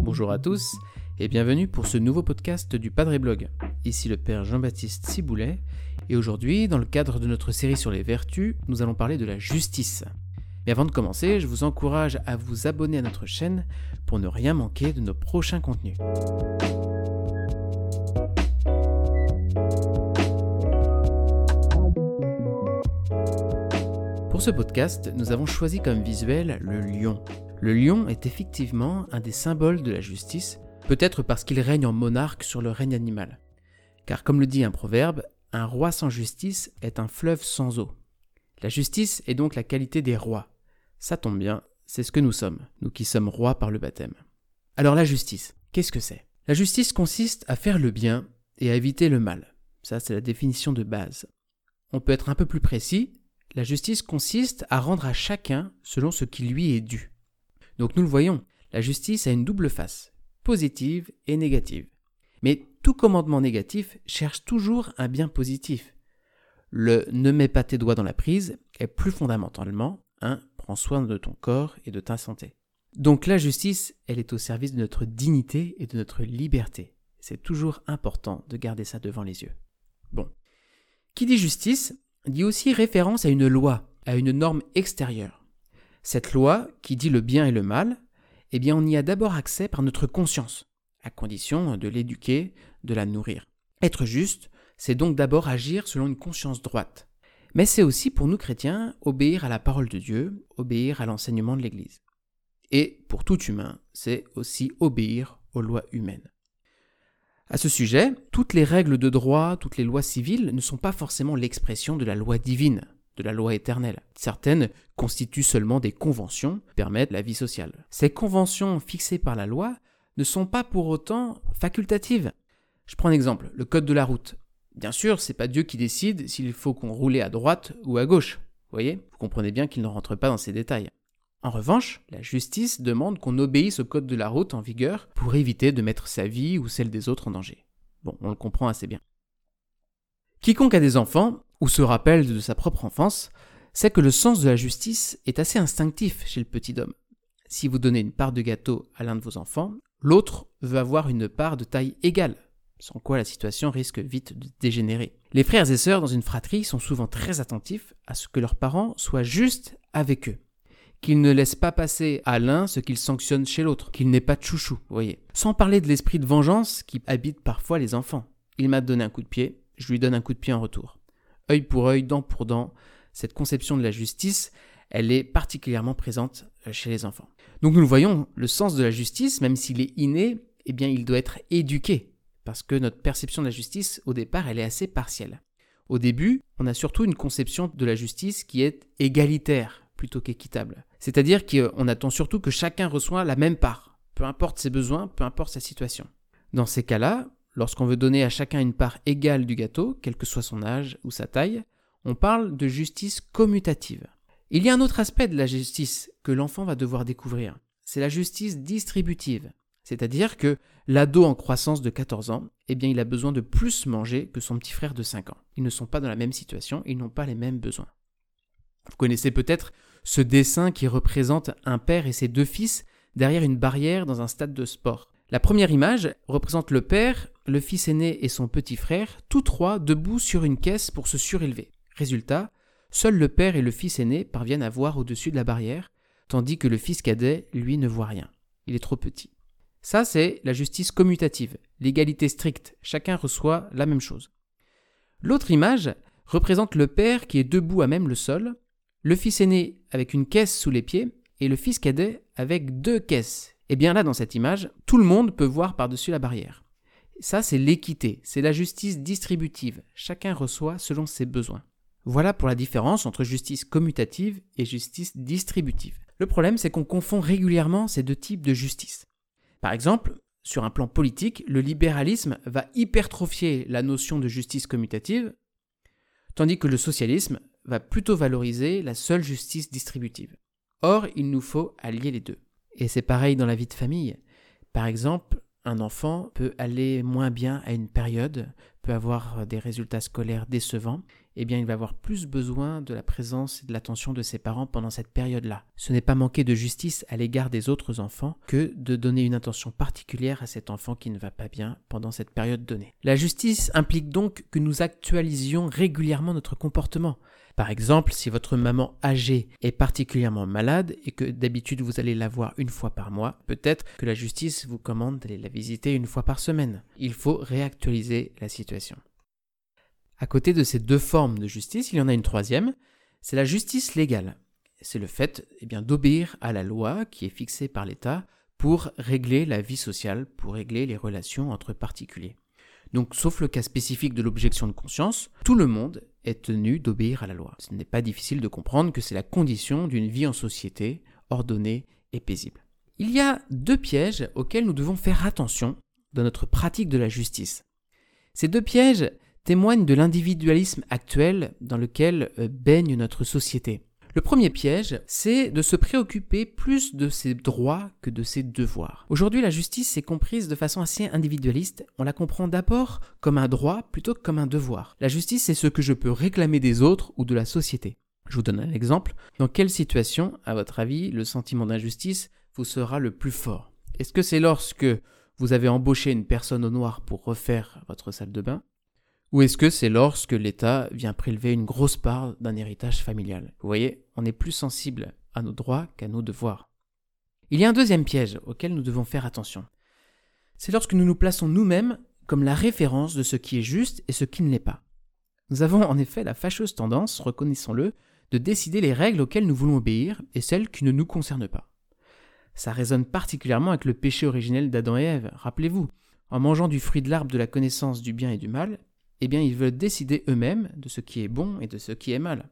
Bonjour à tous et bienvenue pour ce nouveau podcast du Padre Blog. Ici le Père Jean-Baptiste Ciboulet et aujourd'hui, dans le cadre de notre série sur les vertus, nous allons parler de la justice. Mais avant de commencer, je vous encourage à vous abonner à notre chaîne pour ne rien manquer de nos prochains contenus. Pour ce podcast, nous avons choisi comme visuel le lion. Le lion est effectivement un des symboles de la justice, peut-être parce qu'il règne en monarque sur le règne animal. Car comme le dit un proverbe, un roi sans justice est un fleuve sans eau. La justice est donc la qualité des rois. Ça tombe bien, c'est ce que nous sommes, nous qui sommes rois par le baptême. Alors la justice, qu'est-ce que c'est? La justice consiste à faire le bien et à éviter le mal. Ça, c'est la définition de base. On peut être un peu plus précis, la justice consiste à rendre à chacun selon ce qui lui est dû. Donc nous le voyons, la justice a une double face, positive et négative. Mais tout commandement négatif cherche toujours un bien positif. Le ne mets pas tes doigts dans la prise est plus fondamentalement un prends soin de ton corps et de ta santé. Donc la justice, elle est au service de notre dignité et de notre liberté. C'est toujours important de garder ça devant les yeux. Bon. Qui dit justice dit aussi référence à une loi, à une norme extérieure. Cette loi, qui dit le bien et le mal, eh bien on y a d'abord accès par notre conscience, à condition de l'éduquer, de la nourrir. Être juste, c'est donc d'abord agir selon une conscience droite. Mais c'est aussi pour nous chrétiens obéir à la parole de Dieu, obéir à l'enseignement de l'Église. Et pour tout humain, c'est aussi obéir aux lois humaines. À ce sujet, toutes les règles de droit, toutes les lois civiles ne sont pas forcément l'expression de la loi divine, de la loi éternelle. Certaines constituent seulement des conventions, permettent la vie sociale. Ces conventions fixées par la loi ne sont pas pour autant facultatives. Je prends un exemple, le code de la route. Bien sûr, c'est pas Dieu qui décide s'il faut qu'on roule à droite ou à gauche. Vous voyez? Vous comprenez bien qu'il ne rentre pas dans ces détails. En revanche, la justice demande qu'on obéisse au code de la route en vigueur pour éviter de mettre sa vie ou celle des autres en danger. Bon, on le comprend assez bien. Quiconque a des enfants, ou se rappelle de sa propre enfance, sait que le sens de la justice est assez instinctif chez le petit homme. Si vous donnez une part de gâteau à l'un de vos enfants, l'autre veut avoir une part de taille égale, sans quoi la situation risque vite de dégénérer. Les frères et sœurs dans une fratrie sont souvent très attentifs à ce que leurs parents soient justes avec eux qu'il ne laisse pas passer à l'un ce qu'il sanctionne chez l'autre, qu'il n'est pas chouchou, vous voyez. Sans parler de l'esprit de vengeance qui habite parfois les enfants. Il m'a donné un coup de pied, je lui donne un coup de pied en retour. Œil pour œil, dent pour dent, cette conception de la justice, elle est particulièrement présente euh, chez les enfants. Donc nous le voyons, le sens de la justice, même s'il est inné, eh bien il doit être éduqué, parce que notre perception de la justice, au départ, elle est assez partielle. Au début, on a surtout une conception de la justice qui est égalitaire, plutôt qu'équitable. C'est-à-dire qu'on attend surtout que chacun reçoit la même part, peu importe ses besoins, peu importe sa situation. Dans ces cas-là, lorsqu'on veut donner à chacun une part égale du gâteau, quel que soit son âge ou sa taille, on parle de justice commutative. Il y a un autre aspect de la justice que l'enfant va devoir découvrir, c'est la justice distributive. C'est-à-dire que l'ado en croissance de 14 ans, eh bien, il a besoin de plus manger que son petit frère de 5 ans. Ils ne sont pas dans la même situation, ils n'ont pas les mêmes besoins. Vous connaissez peut-être ce dessin qui représente un père et ses deux fils derrière une barrière dans un stade de sport. La première image représente le père, le fils aîné et son petit frère, tous trois debout sur une caisse pour se surélever. Résultat, seul le père et le fils aîné parviennent à voir au-dessus de la barrière, tandis que le fils cadet, lui, ne voit rien. Il est trop petit. Ça, c'est la justice commutative, l'égalité stricte, chacun reçoit la même chose. L'autre image représente le père qui est debout à même le sol, le fils aîné avec une caisse sous les pieds et le fils cadet avec deux caisses. Et bien là, dans cette image, tout le monde peut voir par-dessus la barrière. Ça, c'est l'équité, c'est la justice distributive. Chacun reçoit selon ses besoins. Voilà pour la différence entre justice commutative et justice distributive. Le problème, c'est qu'on confond régulièrement ces deux types de justice. Par exemple, sur un plan politique, le libéralisme va hypertrophier la notion de justice commutative, tandis que le socialisme va plutôt valoriser la seule justice distributive. Or, il nous faut allier les deux. Et c'est pareil dans la vie de famille. Par exemple, un enfant peut aller moins bien à une période, peut avoir des résultats scolaires décevants, eh bien il va avoir plus besoin de la présence et de l'attention de ses parents pendant cette période-là. Ce n'est pas manquer de justice à l'égard des autres enfants que de donner une attention particulière à cet enfant qui ne va pas bien pendant cette période donnée. La justice implique donc que nous actualisions régulièrement notre comportement. Par exemple, si votre maman âgée est particulièrement malade et que d'habitude vous allez la voir une fois par mois, peut-être que la justice vous commande d'aller la visiter une fois par semaine. Il faut réactualiser la situation. À côté de ces deux formes de justice, il y en a une troisième, c'est la justice légale. C'est le fait eh d'obéir à la loi qui est fixée par l'État pour régler la vie sociale, pour régler les relations entre particuliers. Donc, sauf le cas spécifique de l'objection de conscience, tout le monde est tenu d'obéir à la loi. Ce n'est pas difficile de comprendre que c'est la condition d'une vie en société ordonnée et paisible. Il y a deux pièges auxquels nous devons faire attention dans notre pratique de la justice. Ces deux pièges, témoigne de l'individualisme actuel dans lequel euh, baigne notre société. Le premier piège, c'est de se préoccuper plus de ses droits que de ses devoirs. Aujourd'hui, la justice est comprise de façon assez individualiste. On la comprend d'abord comme un droit plutôt que comme un devoir. La justice, c'est ce que je peux réclamer des autres ou de la société. Je vous donne un exemple. Dans quelle situation, à votre avis, le sentiment d'injustice vous sera le plus fort? Est-ce que c'est lorsque vous avez embauché une personne au noir pour refaire votre salle de bain? Ou est-ce que c'est lorsque l'État vient prélever une grosse part d'un héritage familial? Vous voyez, on est plus sensible à nos droits qu'à nos devoirs. Il y a un deuxième piège auquel nous devons faire attention. C'est lorsque nous nous plaçons nous-mêmes comme la référence de ce qui est juste et ce qui ne l'est pas. Nous avons en effet la fâcheuse tendance, reconnaissons-le, de décider les règles auxquelles nous voulons obéir et celles qui ne nous concernent pas. Ça résonne particulièrement avec le péché originel d'Adam et Ève, rappelez-vous. En mangeant du fruit de l'arbre de la connaissance du bien et du mal, eh bien ils veulent décider eux-mêmes de ce qui est bon et de ce qui est mal.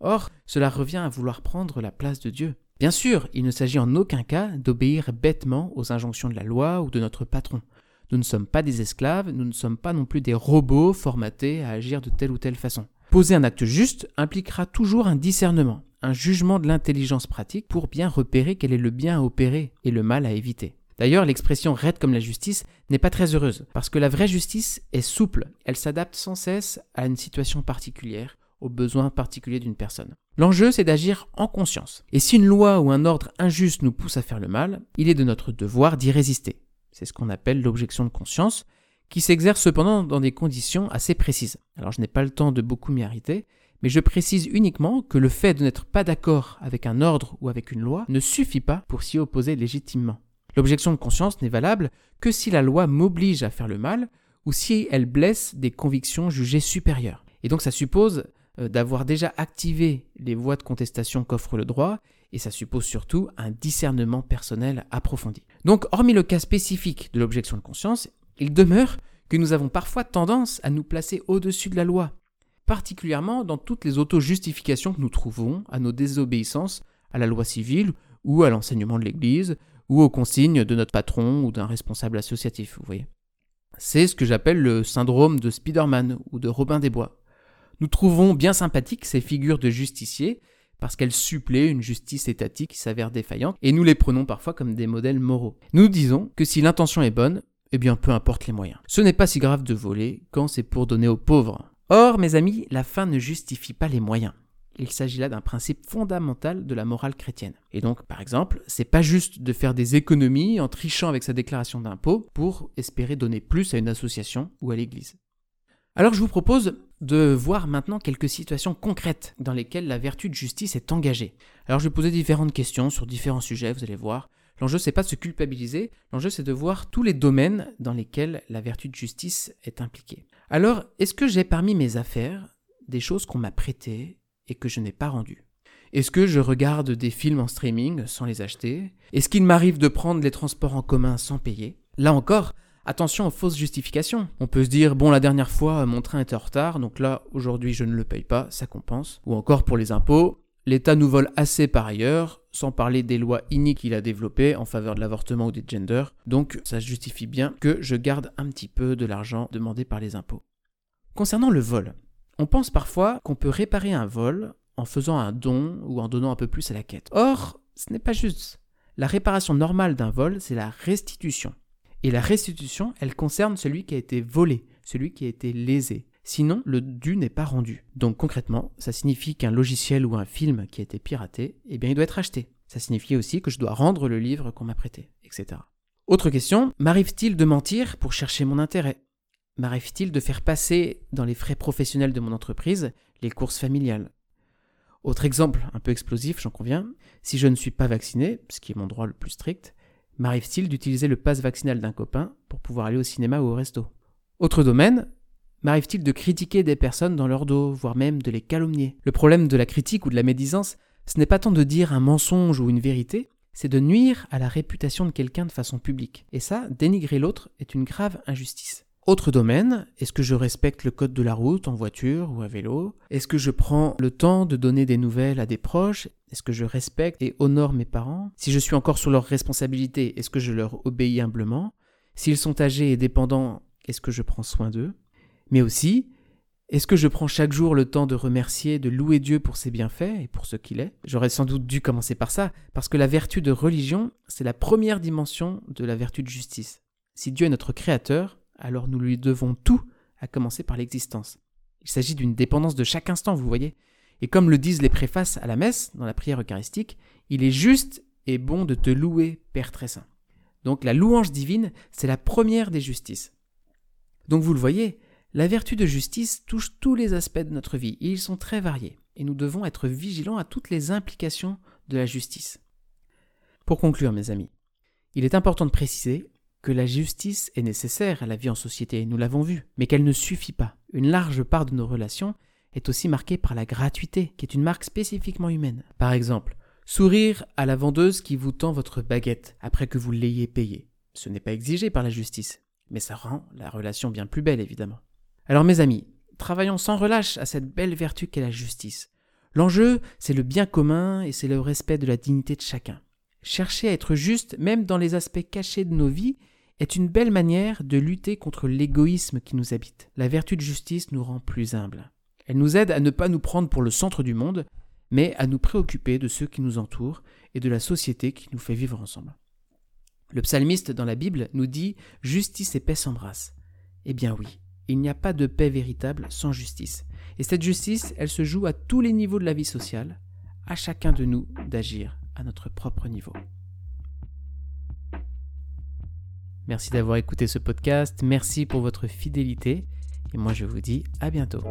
Or, cela revient à vouloir prendre la place de Dieu. Bien sûr, il ne s'agit en aucun cas d'obéir bêtement aux injonctions de la loi ou de notre patron. Nous ne sommes pas des esclaves, nous ne sommes pas non plus des robots formatés à agir de telle ou telle façon. Poser un acte juste impliquera toujours un discernement, un jugement de l'intelligence pratique pour bien repérer quel est le bien à opérer et le mal à éviter. D'ailleurs, l'expression raide comme la justice n'est pas très heureuse, parce que la vraie justice est souple, elle s'adapte sans cesse à une situation particulière, aux besoins particuliers d'une personne. L'enjeu, c'est d'agir en conscience. Et si une loi ou un ordre injuste nous pousse à faire le mal, il est de notre devoir d'y résister. C'est ce qu'on appelle l'objection de conscience, qui s'exerce cependant dans des conditions assez précises. Alors je n'ai pas le temps de beaucoup m'y arrêter, mais je précise uniquement que le fait de n'être pas d'accord avec un ordre ou avec une loi ne suffit pas pour s'y opposer légitimement. L'objection de conscience n'est valable que si la loi m'oblige à faire le mal ou si elle blesse des convictions jugées supérieures. Et donc ça suppose euh, d'avoir déjà activé les voies de contestation qu'offre le droit, et ça suppose surtout un discernement personnel approfondi. Donc, hormis le cas spécifique de l'objection de conscience, il demeure que nous avons parfois tendance à nous placer au-dessus de la loi, particulièrement dans toutes les auto-justifications que nous trouvons à nos désobéissances à la loi civile ou à l'enseignement de l'Église, ou aux consignes de notre patron ou d'un responsable associatif, vous voyez. C'est ce que j'appelle le syndrome de Spider-Man ou de Robin des Bois. Nous trouvons bien sympathiques ces figures de justiciers parce qu'elles suppléent une justice étatique qui s'avère défaillante, et nous les prenons parfois comme des modèles moraux. Nous disons que si l'intention est bonne, eh bien peu importe les moyens. Ce n'est pas si grave de voler quand c'est pour donner aux pauvres. Or, mes amis, la fin ne justifie pas les moyens. Il s'agit là d'un principe fondamental de la morale chrétienne. Et donc, par exemple, c'est pas juste de faire des économies en trichant avec sa déclaration d'impôt pour espérer donner plus à une association ou à l'église. Alors je vous propose de voir maintenant quelques situations concrètes dans lesquelles la vertu de justice est engagée. Alors je vais poser différentes questions sur différents sujets, vous allez voir. L'enjeu c'est pas de se culpabiliser, l'enjeu c'est de voir tous les domaines dans lesquels la vertu de justice est impliquée. Alors, est-ce que j'ai parmi mes affaires des choses qu'on m'a prêtées et que je n'ai pas rendu Est-ce que je regarde des films en streaming sans les acheter? Est-ce qu'il m'arrive de prendre les transports en commun sans payer? Là encore, attention aux fausses justifications. On peut se dire, bon, la dernière fois, mon train était en retard, donc là, aujourd'hui, je ne le paye pas, ça compense. Ou encore pour les impôts, L'État nous vole assez par ailleurs, sans parler des lois iniques qu'il a développées en faveur de l'avortement ou des genders, donc ça justifie bien que je garde un petit peu de l'argent demandé par les impôts. Concernant le vol, on pense parfois qu'on peut réparer un vol en faisant un don ou en donnant un peu plus à la quête. Or, ce n'est pas juste. La réparation normale d'un vol, c'est la restitution. Et la restitution, elle concerne celui qui a été volé, celui qui a été lésé. sinon le dû n'est pas rendu. Donc concrètement, ça signifie qu'un logiciel ou un film qui a été piraté, eh bien il doit être acheté. Ça signifie aussi que je dois rendre le livre qu'on m'a prêté, etc. Autre question, m'arrive-t-il de mentir pour chercher mon intérêt? M'arrive-t-il de faire passer dans les frais professionnels de mon entreprise les courses familiales? Autre exemple, un peu explosif, j'en conviens, si je ne suis pas vacciné, ce qui est mon droit le plus strict, m'arrive-t-il d'utiliser le passe vaccinal d'un copain pour pouvoir aller au cinéma ou au resto? Autre domaine, m'arrive-t-il de critiquer des personnes dans leur dos, voire même de les calomnier? Le problème de la critique ou de la médisance, ce n'est pas tant de dire un mensonge ou une vérité, c'est de nuire à la réputation de quelqu'un de façon publique. Et ça, dénigrer l'autre est une grave injustice. Autre domaine, est-ce que je respecte le code de la route en voiture ou à vélo? Est-ce que je prends le temps de donner des nouvelles à des proches? Est-ce que je respecte et honore mes parents? Si je suis encore sur leurs responsabilités, est-ce que je leur obéis humblement? S'ils sont âgés et dépendants, est-ce que je prends soin d'eux? Mais aussi, est-ce que je prends chaque jour le temps de remercier, de louer Dieu pour ses bienfaits et pour ce qu'il est? J'aurais sans doute dû commencer par ça, parce que la vertu de religion, c'est la première dimension de la vertu de justice. Si Dieu est notre créateur, alors nous lui devons tout, à commencer par l'existence. Il s'agit d'une dépendance de chaque instant, vous voyez. Et comme le disent les préfaces à la messe, dans la prière eucharistique, il est juste et bon de te louer, Père très saint. Donc la louange divine, c'est la première des justices. Donc vous le voyez, la vertu de justice touche tous les aspects de notre vie, et ils sont très variés, et nous devons être vigilants à toutes les implications de la justice. Pour conclure, mes amis, il est important de préciser que la justice est nécessaire à la vie en société, nous l'avons vu, mais qu'elle ne suffit pas. Une large part de nos relations est aussi marquée par la gratuité, qui est une marque spécifiquement humaine. Par exemple, sourire à la vendeuse qui vous tend votre baguette après que vous l'ayez payée. Ce n'est pas exigé par la justice, mais ça rend la relation bien plus belle, évidemment. Alors mes amis, travaillons sans relâche à cette belle vertu qu'est la justice. L'enjeu, c'est le bien commun et c'est le respect de la dignité de chacun. Chercher à être juste, même dans les aspects cachés de nos vies, est une belle manière de lutter contre l'égoïsme qui nous habite. La vertu de justice nous rend plus humbles. Elle nous aide à ne pas nous prendre pour le centre du monde, mais à nous préoccuper de ceux qui nous entourent et de la société qui nous fait vivre ensemble. Le psalmiste dans la Bible nous dit Justice et paix s'embrassent. Eh bien oui, il n'y a pas de paix véritable sans justice. Et cette justice, elle se joue à tous les niveaux de la vie sociale, à chacun de nous d'agir à notre propre niveau. Merci d'avoir écouté ce podcast, merci pour votre fidélité et moi je vous dis à bientôt.